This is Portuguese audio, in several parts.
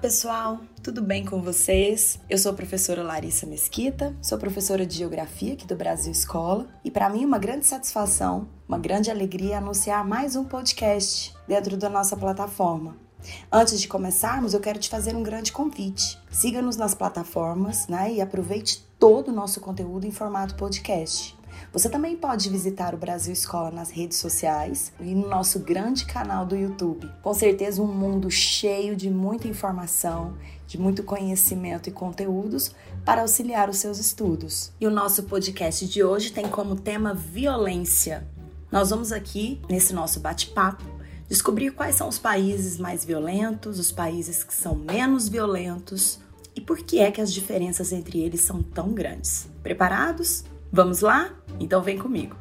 pessoal, tudo bem com vocês? Eu sou a professora Larissa Mesquita, sou professora de Geografia aqui do Brasil Escola e para mim uma grande satisfação, uma grande alegria anunciar mais um podcast dentro da nossa plataforma. Antes de começarmos, eu quero te fazer um grande convite. Siga-nos nas plataformas né, e aproveite todo o nosso conteúdo em formato podcast. Você também pode visitar o Brasil Escola nas redes sociais e no nosso grande canal do YouTube. Com certeza, um mundo cheio de muita informação, de muito conhecimento e conteúdos para auxiliar os seus estudos. E o nosso podcast de hoje tem como tema violência. Nós vamos aqui, nesse nosso bate-papo, descobrir quais são os países mais violentos, os países que são menos violentos e por que é que as diferenças entre eles são tão grandes. Preparados? Vamos lá? Então vem comigo.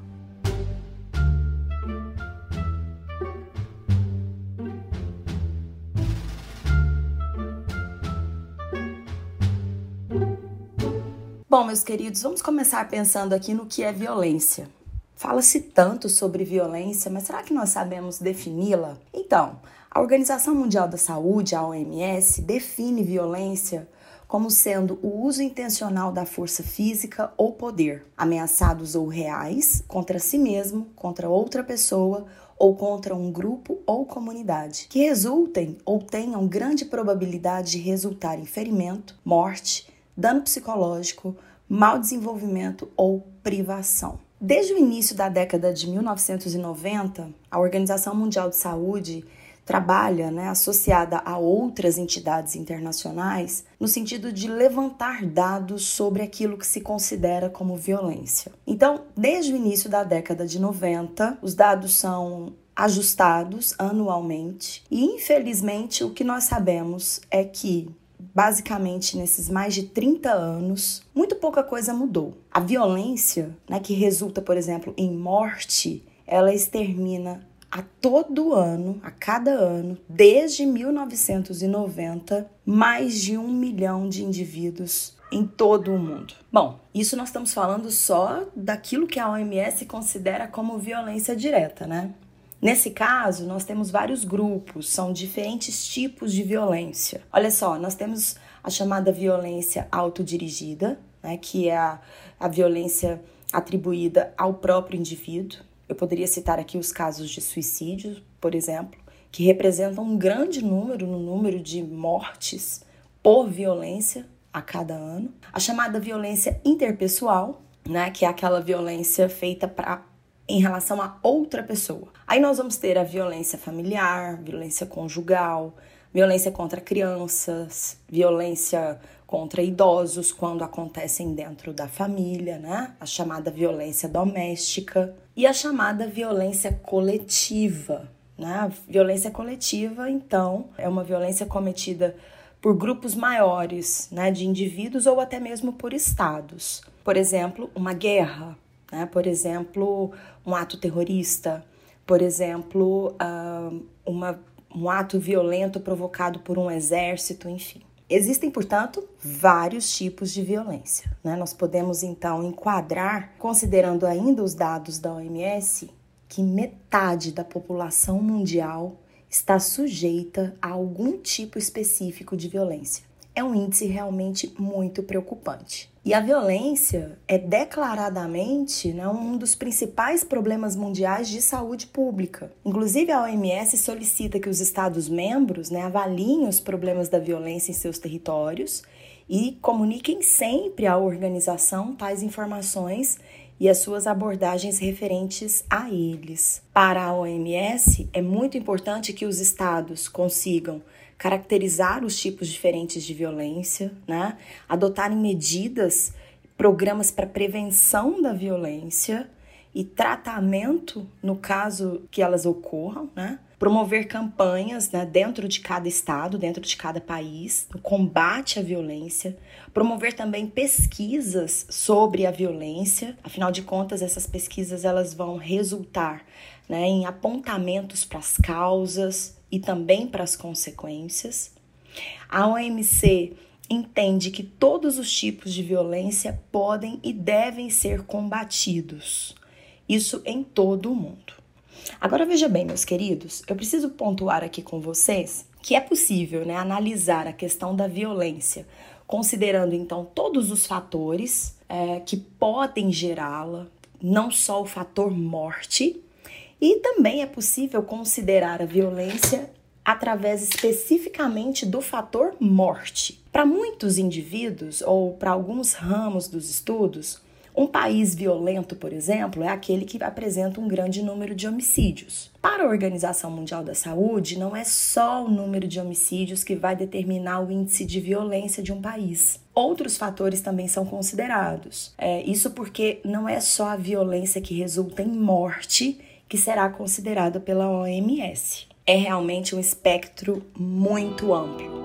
Bom, meus queridos, vamos começar pensando aqui no que é violência. Fala-se tanto sobre violência, mas será que nós sabemos defini-la? Então, a Organização Mundial da Saúde, a OMS, define violência como sendo o uso intencional da força física ou poder, ameaçados ou reais, contra si mesmo, contra outra pessoa ou contra um grupo ou comunidade, que resultem ou tenham grande probabilidade de resultar em ferimento, morte, dano psicológico, mau desenvolvimento ou privação. Desde o início da década de 1990, a Organização Mundial de Saúde trabalha, né, associada a outras entidades internacionais, no sentido de levantar dados sobre aquilo que se considera como violência. Então, desde o início da década de 90, os dados são ajustados anualmente e, infelizmente, o que nós sabemos é que basicamente nesses mais de 30 anos, muito pouca coisa mudou. A violência, né, que resulta, por exemplo, em morte, ela extermina a todo ano, a cada ano, desde 1990, mais de um milhão de indivíduos em todo o mundo. Bom, isso nós estamos falando só daquilo que a OMS considera como violência direta, né? Nesse caso, nós temos vários grupos, são diferentes tipos de violência. Olha só, nós temos a chamada violência autodirigida, né, que é a, a violência atribuída ao próprio indivíduo. Eu poderia citar aqui os casos de suicídio, por exemplo, que representam um grande número no número de mortes por violência a cada ano. A chamada violência interpessoal, né, que é aquela violência feita para em relação a outra pessoa. Aí nós vamos ter a violência familiar, violência conjugal, violência contra crianças, violência contra idosos quando acontecem dentro da família, né? A chamada violência doméstica e a chamada violência coletiva, né? A violência coletiva, então, é uma violência cometida por grupos maiores, né, de indivíduos ou até mesmo por estados. Por exemplo, uma guerra, né? Por exemplo, um ato terrorista, por exemplo, uh, uma, um ato violento provocado por um exército, enfim. Existem, portanto, vários tipos de violência. Né? Nós podemos então enquadrar, considerando ainda os dados da OMS, que metade da população mundial está sujeita a algum tipo específico de violência é um índice realmente muito preocupante. E a violência é declaradamente né, um dos principais problemas mundiais de saúde pública. Inclusive, a OMS solicita que os Estados-membros né, avaliem os problemas da violência em seus territórios e comuniquem sempre à organização tais informações e as suas abordagens referentes a eles. Para a OMS, é muito importante que os estados consigam caracterizar os tipos diferentes de violência, né? adotarem medidas, programas para prevenção da violência e tratamento no caso que elas ocorram, né? promover campanhas né, dentro de cada estado, dentro de cada país, no combate à violência, promover também pesquisas sobre a violência. Afinal de contas, essas pesquisas elas vão resultar né, em apontamentos para as causas, e também para as consequências. A OMC entende que todos os tipos de violência podem e devem ser combatidos. Isso em todo o mundo. Agora veja bem, meus queridos, eu preciso pontuar aqui com vocês que é possível né, analisar a questão da violência, considerando então todos os fatores é, que podem gerá-la, não só o fator morte, e também é possível considerar a violência através especificamente do fator morte. Para muitos indivíduos ou para alguns ramos dos estudos, um país violento, por exemplo, é aquele que apresenta um grande número de homicídios. Para a Organização Mundial da Saúde, não é só o número de homicídios que vai determinar o índice de violência de um país. Outros fatores também são considerados. É, isso porque não é só a violência que resulta em morte que será considerada pela OMS. É realmente um espectro muito amplo.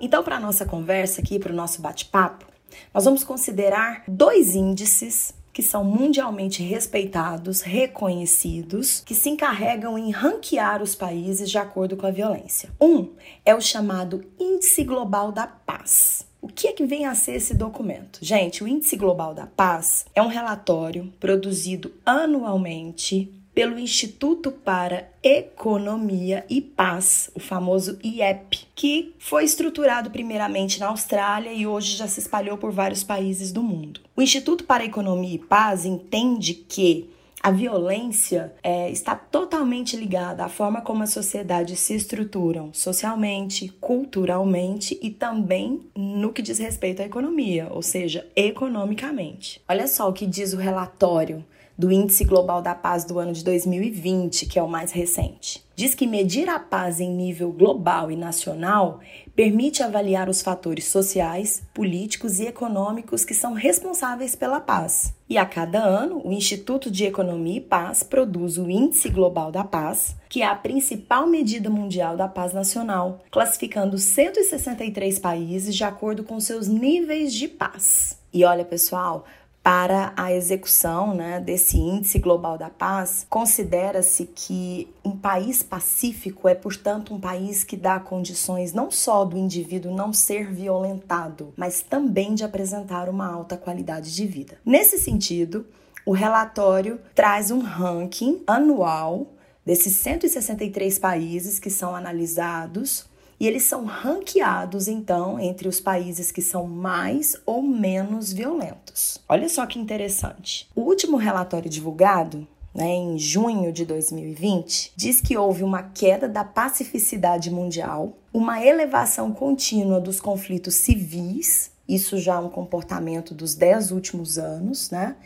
Então, para a nossa conversa aqui, para o nosso bate-papo, nós vamos considerar dois índices que são mundialmente respeitados, reconhecidos, que se encarregam em ranquear os países de acordo com a violência. Um é o chamado Índice Global da Paz. O que é que vem a ser esse documento? Gente, o Índice Global da Paz é um relatório produzido anualmente pelo Instituto para Economia e Paz, o famoso IEP, que foi estruturado primeiramente na Austrália e hoje já se espalhou por vários países do mundo. O Instituto para Economia e Paz entende que a violência é, está totalmente ligada à forma como as sociedades se estruturam socialmente, culturalmente e também no que diz respeito à economia, ou seja, economicamente. Olha só o que diz o relatório do Índice Global da Paz do ano de 2020, que é o mais recente. Diz que medir a paz em nível global e nacional permite avaliar os fatores sociais, políticos e econômicos que são responsáveis pela paz. E a cada ano, o Instituto de Economia e Paz produz o Índice Global da Paz, que é a principal medida mundial da paz nacional, classificando 163 países de acordo com seus níveis de paz. E olha, pessoal, para a execução né, desse índice global da paz, considera-se que um país pacífico é, portanto, um país que dá condições não só do indivíduo não ser violentado, mas também de apresentar uma alta qualidade de vida. Nesse sentido, o relatório traz um ranking anual desses 163 países que são analisados e eles são ranqueados então entre os países que são mais ou menos violentos. Olha só que interessante. O último relatório divulgado né, em junho de 2020, diz que houve uma queda da pacificidade mundial, uma elevação contínua dos conflitos civis, isso já é um comportamento dos dez últimos anos, né?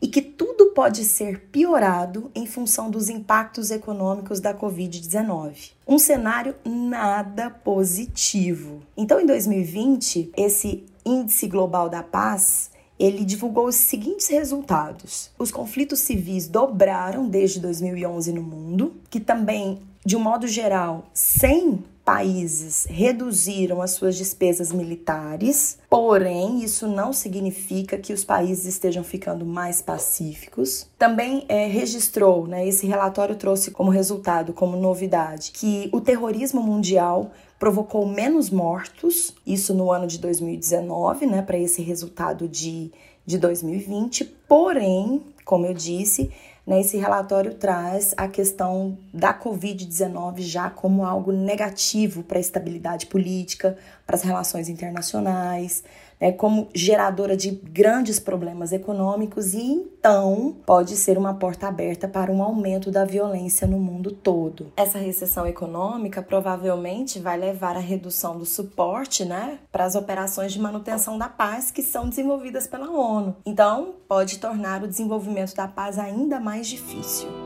E que tudo pode ser piorado em função dos impactos econômicos da Covid-19. Um cenário nada positivo. Então, em 2020, esse Índice Global da Paz ele divulgou os seguintes resultados: os conflitos civis dobraram desde 2011 no mundo, que também, de um modo geral, sem países reduziram as suas despesas militares, porém, isso não significa que os países estejam ficando mais pacíficos. Também é, registrou, né, esse relatório trouxe como resultado, como novidade, que o terrorismo mundial provocou menos mortos, isso no ano de 2019, né, para esse resultado de, de 2020, porém, como eu disse, né, esse relatório traz a questão da Covid-19 já como algo negativo para a estabilidade política, para as relações internacionais, né, como geradora de grandes problemas econômicos e então pode ser uma porta aberta para um aumento da violência no mundo todo. Essa recessão econômica provavelmente vai levar à redução do suporte né, para as operações de manutenção da paz que são desenvolvidas pela ONU. Então, pode tornar o desenvolvimento da paz ainda mais difícil.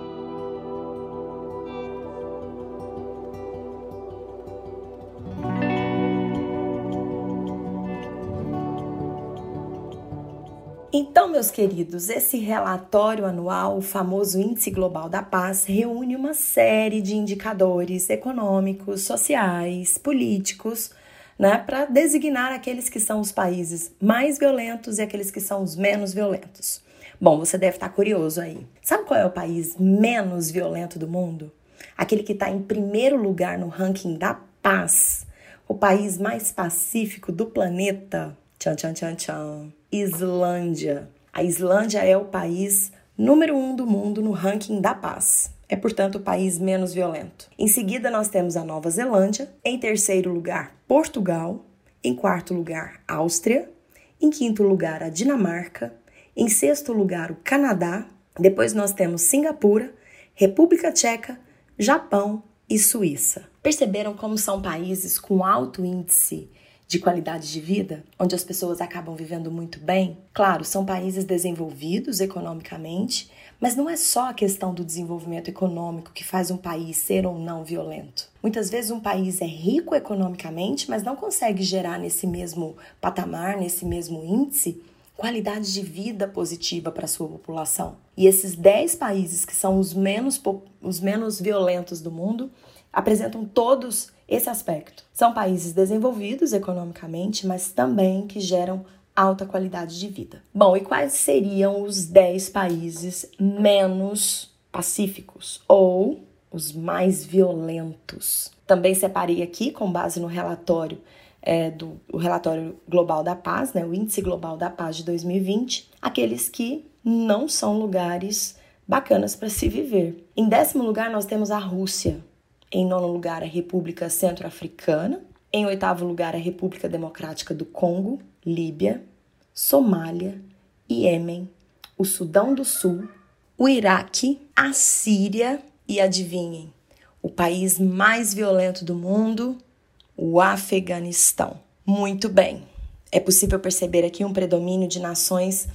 Então, meus queridos, esse relatório anual, o famoso Índice Global da Paz, reúne uma série de indicadores econômicos, sociais, políticos, né, para designar aqueles que são os países mais violentos e aqueles que são os menos violentos. Bom, você deve estar curioso aí. Sabe qual é o país menos violento do mundo? Aquele que está em primeiro lugar no ranking da paz, o país mais pacífico do planeta. Tchan, tchan, tchan, tchan. Islândia. A Islândia é o país número um do mundo no ranking da paz. É, portanto, o país menos violento. Em seguida, nós temos a Nova Zelândia. Em terceiro lugar, Portugal. Em quarto lugar, Áustria. Em quinto lugar, a Dinamarca. Em sexto lugar, o Canadá. Depois nós temos Singapura, República Tcheca, Japão e Suíça. Perceberam como são países com alto índice de qualidade de vida, onde as pessoas acabam vivendo muito bem? Claro, são países desenvolvidos economicamente, mas não é só a questão do desenvolvimento econômico que faz um país ser ou não violento. Muitas vezes um país é rico economicamente, mas não consegue gerar nesse mesmo patamar, nesse mesmo índice, qualidade de vida positiva para sua população. E esses 10 países que são os menos, os menos violentos do mundo apresentam todos esse aspecto. São países desenvolvidos economicamente, mas também que geram alta qualidade de vida. Bom, e quais seriam os 10 países menos pacíficos ou os mais violentos? Também separei aqui, com base no relatório é, do relatório global da paz, né, o índice global da paz de 2020, aqueles que não são lugares bacanas para se viver. Em décimo lugar, nós temos a Rússia. Em nono lugar, a República Centro-Africana. Em oitavo lugar, a República Democrática do Congo, Líbia, Somália, Iêmen, o Sudão do Sul, o Iraque, a Síria e adivinhem, o país mais violento do mundo, o Afeganistão. Muito bem. É possível perceber aqui um predomínio de nações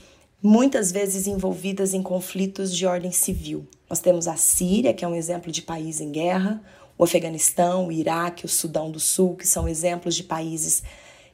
muitas vezes envolvidas em conflitos de ordem civil. Nós temos a Síria, que é um exemplo de país em guerra, o Afeganistão, o Iraque, o Sudão do Sul, que são exemplos de países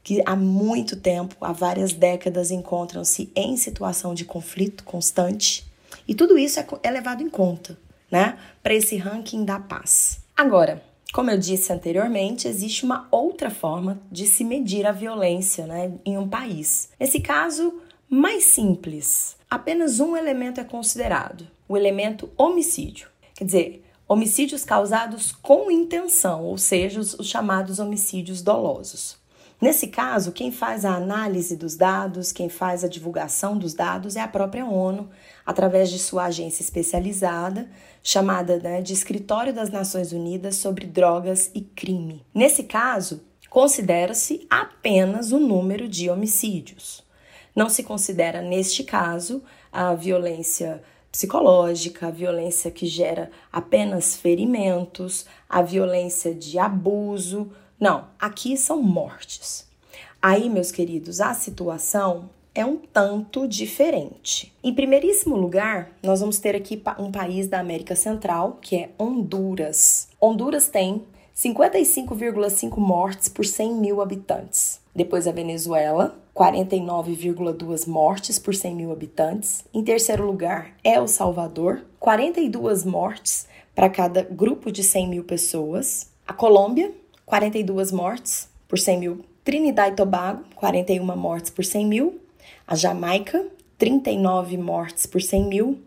que há muito tempo, há várias décadas, encontram-se em situação de conflito constante. E tudo isso é, é levado em conta, né, para esse ranking da paz. Agora, como eu disse anteriormente, existe uma outra forma de se medir a violência né, em um país. Nesse caso, mais simples, apenas um elemento é considerado: o elemento homicídio. Quer dizer, homicídios causados com intenção, ou seja, os, os chamados homicídios dolosos. Nesse caso, quem faz a análise dos dados, quem faz a divulgação dos dados é a própria ONU, através de sua agência especializada, chamada né, de Escritório das Nações Unidas sobre Drogas e Crime. Nesse caso, considera-se apenas o número de homicídios. Não se considera, neste caso, a violência psicológica, a violência que gera apenas ferimentos, a violência de abuso. Não, aqui são mortes. Aí, meus queridos, a situação é um tanto diferente. Em primeiríssimo lugar, nós vamos ter aqui um país da América Central, que é Honduras. Honduras tem 55,5 mortes por 100 mil habitantes. Depois a Venezuela, 49,2 mortes por 100 mil habitantes. Em terceiro lugar, El Salvador, 42 mortes para cada grupo de 100 mil pessoas. A Colômbia, 42 mortes por 100 mil. Trinidad e Tobago, 41 mortes por 100 mil a Jamaica, 39 mortes por 100 mil,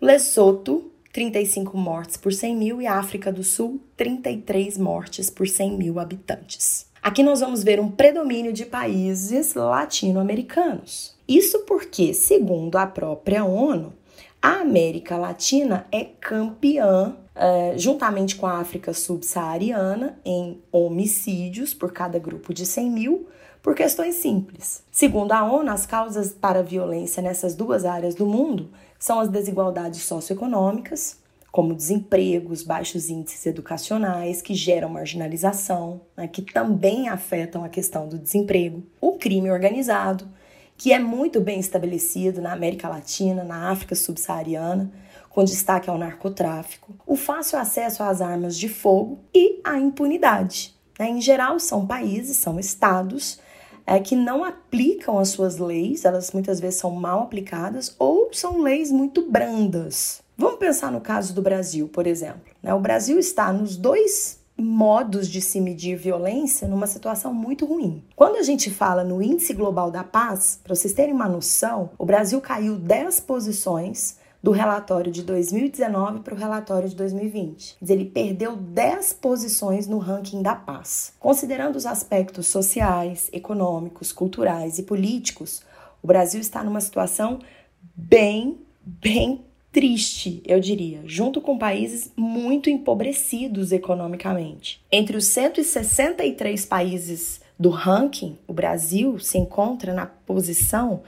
Lesoto, 35 mortes por 100 mil e África do Sul, 33 mortes por 100 mil habitantes. Aqui nós vamos ver um predomínio de países latino-americanos. Isso porque, segundo a própria ONU, a América Latina é campeã, é, juntamente com a África subsaariana, em homicídios por cada grupo de 100 mil, por questões simples. Segundo a ONU, as causas para a violência nessas duas áreas do mundo são as desigualdades socioeconômicas, como desempregos, baixos índices educacionais que geram marginalização, né, que também afetam a questão do desemprego, o crime organizado, que é muito bem estabelecido na América Latina, na África subsaariana, com destaque ao narcotráfico, o fácil acesso às armas de fogo e a impunidade. Né. Em geral, são países, são estados é, que não aplicam as suas leis, elas muitas vezes são mal aplicadas ou são leis muito brandas. Vamos pensar no caso do Brasil, por exemplo. Né? O Brasil está nos dois modos de se medir violência numa situação muito ruim. Quando a gente fala no Índice Global da Paz, para vocês terem uma noção, o Brasil caiu 10 posições do relatório de 2019 para o relatório de 2020. Ele perdeu 10 posições no ranking da paz. Considerando os aspectos sociais, econômicos, culturais e políticos, o Brasil está numa situação bem, bem triste, eu diria, junto com países muito empobrecidos economicamente. Entre os 163 países do ranking, o Brasil se encontra na posição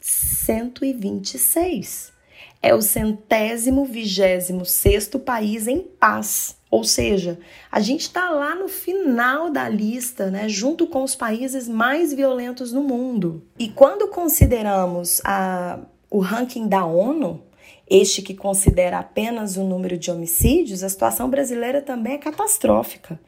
126 é o centésimo vigésimo sexto país em paz. Ou seja, a gente está lá no final da lista, né, junto com os países mais violentos no mundo. E quando consideramos a, o ranking da ONU, este que considera apenas o número de homicídios, a situação brasileira também é catastrófica.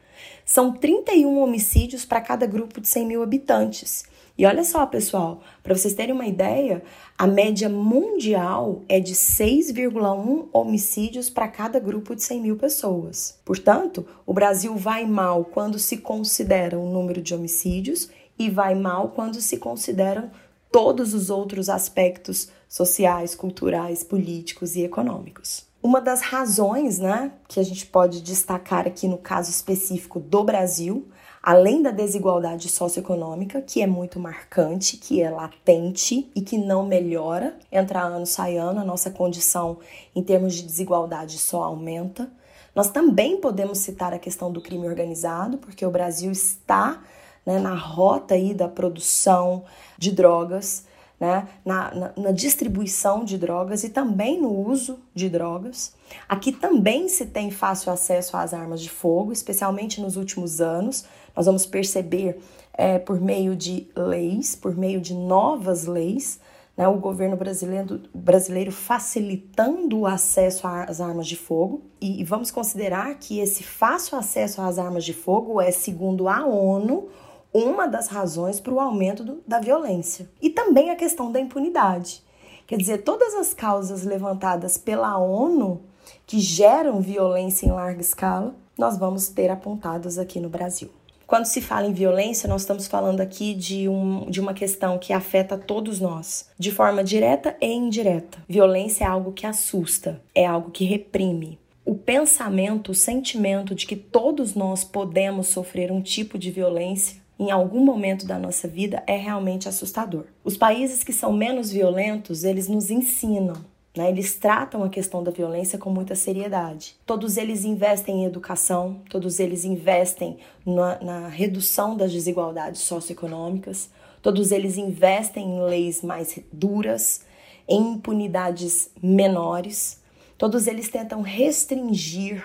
São 31 homicídios para cada grupo de 100 mil habitantes. E olha só, pessoal, para vocês terem uma ideia, a média mundial é de 6,1 homicídios para cada grupo de 100 mil pessoas. Portanto, o Brasil vai mal quando se considera o número de homicídios e vai mal quando se consideram todos os outros aspectos sociais, culturais, políticos e econômicos. Uma das razões, né, que a gente pode destacar aqui no caso específico do Brasil, além da desigualdade socioeconômica, que é muito marcante, que é latente e que não melhora, entra ano sai ano, a nossa condição em termos de desigualdade só aumenta. Nós também podemos citar a questão do crime organizado, porque o Brasil está né, na rota aí da produção de drogas, né, na, na, na, distribuição de drogas e também no uso de drogas. Aqui também se tem fácil acesso às armas de fogo, especialmente nos últimos anos. Nós vamos perceber é, por meio de leis, por meio de novas leis, né, o governo brasileiro, brasileiro facilitando o acesso às armas de fogo. E, e vamos considerar que esse fácil acesso às armas de fogo é, segundo a ONU, uma das razões para o aumento do, da violência. E também a questão da impunidade. Quer dizer, todas as causas levantadas pela ONU que geram violência em larga escala, nós vamos ter apontadas aqui no Brasil. Quando se fala em violência, nós estamos falando aqui de, um, de uma questão que afeta todos nós, de forma direta e indireta. Violência é algo que assusta, é algo que reprime. O pensamento, o sentimento de que todos nós podemos sofrer um tipo de violência em algum momento da nossa vida é realmente assustador. Os países que são menos violentos, eles nos ensinam né? Eles tratam a questão da violência com muita seriedade. Todos eles investem em educação, todos eles investem na, na, redução das desigualdades socioeconômicas, todos eles investem em leis mais duras, em impunidades menores, todos eles tentam restringir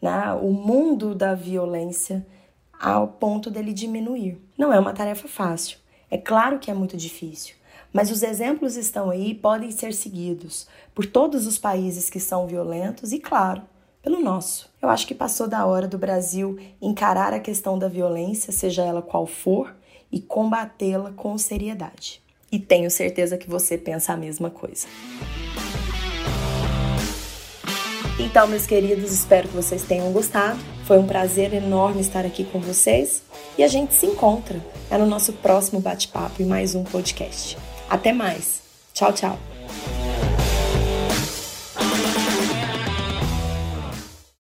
né, o mundo da violência ao ponto dele diminuir. Não é uma tarefa fácil. É claro que é muito difícil, mas os exemplos estão aí e podem ser seguidos por todos os países que são violentos e, claro, pelo nosso. Eu acho que passou da hora do Brasil encarar a questão da violência, seja ela qual for, e combatê-la com seriedade. E tenho certeza que você pensa a mesma coisa. Então, meus queridos, espero que vocês tenham gostado. Foi um prazer enorme estar aqui com vocês e a gente se encontra é no nosso próximo bate-papo e mais um podcast. Até mais. Tchau, tchau.